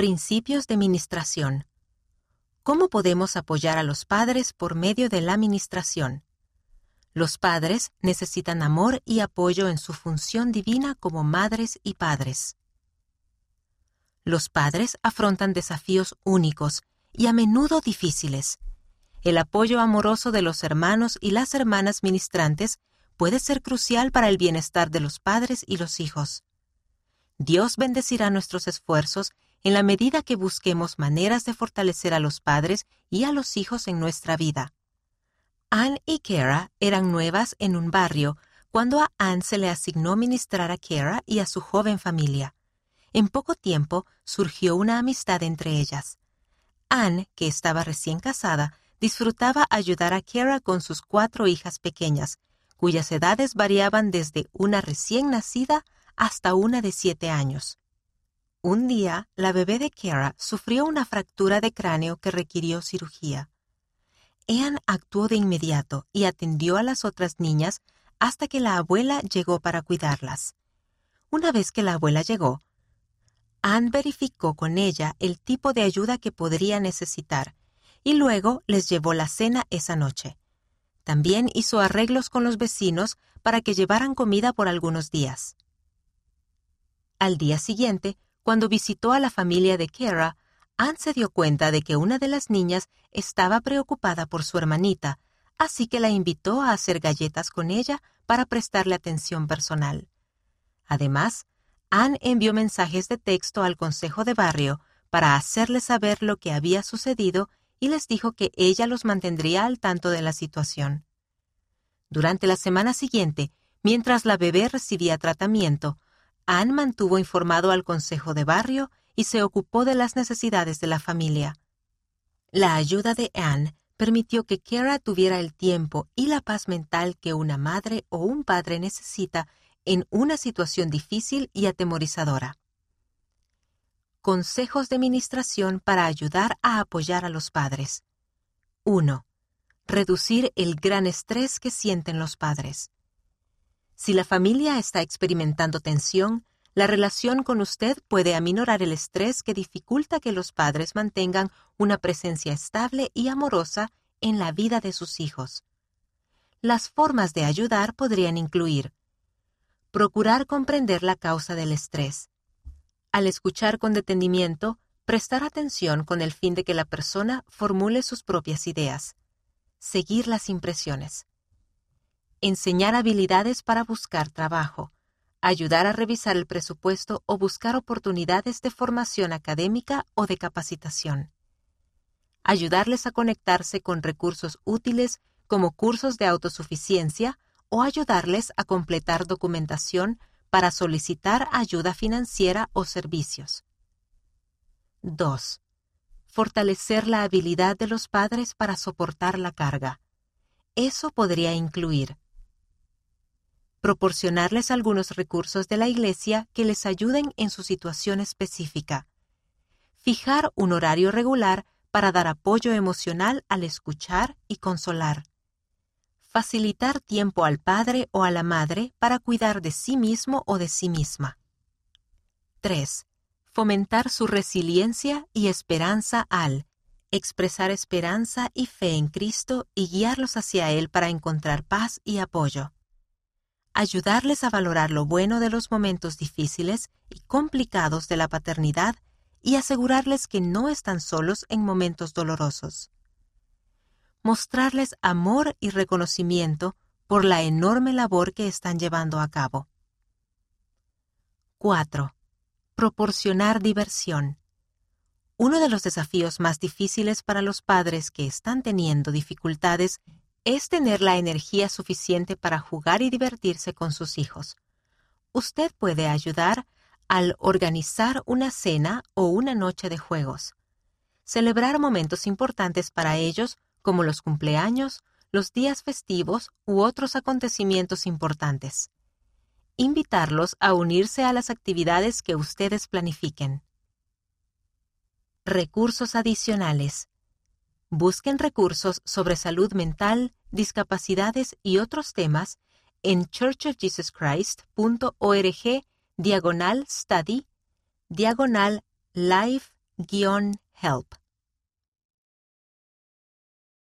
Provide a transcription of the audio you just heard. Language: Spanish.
Principios de Ministración. ¿Cómo podemos apoyar a los padres por medio de la ministración? Los padres necesitan amor y apoyo en su función divina como madres y padres. Los padres afrontan desafíos únicos y a menudo difíciles. El apoyo amoroso de los hermanos y las hermanas ministrantes puede ser crucial para el bienestar de los padres y los hijos. Dios bendecirá nuestros esfuerzos en la medida que busquemos maneras de fortalecer a los padres y a los hijos en nuestra vida. Anne y Kara eran nuevas en un barrio cuando a Anne se le asignó ministrar a Kara y a su joven familia. En poco tiempo surgió una amistad entre ellas. Anne, que estaba recién casada, disfrutaba ayudar a Kara con sus cuatro hijas pequeñas, cuyas edades variaban desde una recién nacida hasta una de siete años. Un día, la bebé de Kara sufrió una fractura de cráneo que requirió cirugía. Anne actuó de inmediato y atendió a las otras niñas hasta que la abuela llegó para cuidarlas. Una vez que la abuela llegó, Anne verificó con ella el tipo de ayuda que podría necesitar y luego les llevó la cena esa noche. También hizo arreglos con los vecinos para que llevaran comida por algunos días. Al día siguiente, cuando visitó a la familia de Kara, Anne se dio cuenta de que una de las niñas estaba preocupada por su hermanita, así que la invitó a hacer galletas con ella para prestarle atención personal. Además, Anne envió mensajes de texto al Consejo de Barrio para hacerles saber lo que había sucedido y les dijo que ella los mantendría al tanto de la situación. Durante la semana siguiente, mientras la bebé recibía tratamiento, Anne mantuvo informado al Consejo de Barrio y se ocupó de las necesidades de la familia. La ayuda de Anne permitió que Kara tuviera el tiempo y la paz mental que una madre o un padre necesita en una situación difícil y atemorizadora. Consejos de Ministración para ayudar a apoyar a los padres. 1. Reducir el gran estrés que sienten los padres. Si la familia está experimentando tensión, la relación con usted puede aminorar el estrés que dificulta que los padres mantengan una presencia estable y amorosa en la vida de sus hijos. Las formas de ayudar podrían incluir procurar comprender la causa del estrés. Al escuchar con detenimiento, prestar atención con el fin de que la persona formule sus propias ideas. Seguir las impresiones enseñar habilidades para buscar trabajo, ayudar a revisar el presupuesto o buscar oportunidades de formación académica o de capacitación. Ayudarles a conectarse con recursos útiles como cursos de autosuficiencia o ayudarles a completar documentación para solicitar ayuda financiera o servicios. 2. Fortalecer la habilidad de los padres para soportar la carga. Eso podría incluir proporcionarles algunos recursos de la Iglesia que les ayuden en su situación específica, fijar un horario regular para dar apoyo emocional al escuchar y consolar, facilitar tiempo al padre o a la madre para cuidar de sí mismo o de sí misma. 3. Fomentar su resiliencia y esperanza al expresar esperanza y fe en Cristo y guiarlos hacia Él para encontrar paz y apoyo ayudarles a valorar lo bueno de los momentos difíciles y complicados de la paternidad y asegurarles que no están solos en momentos dolorosos. Mostrarles amor y reconocimiento por la enorme labor que están llevando a cabo. 4. Proporcionar diversión. Uno de los desafíos más difíciles para los padres que están teniendo dificultades es tener la energía suficiente para jugar y divertirse con sus hijos. Usted puede ayudar al organizar una cena o una noche de juegos. Celebrar momentos importantes para ellos como los cumpleaños, los días festivos u otros acontecimientos importantes. Invitarlos a unirse a las actividades que ustedes planifiquen. Recursos adicionales. Busquen recursos sobre salud mental, discapacidades y otros temas en churchofjesuschrist.org diagonal study, diagonal life, help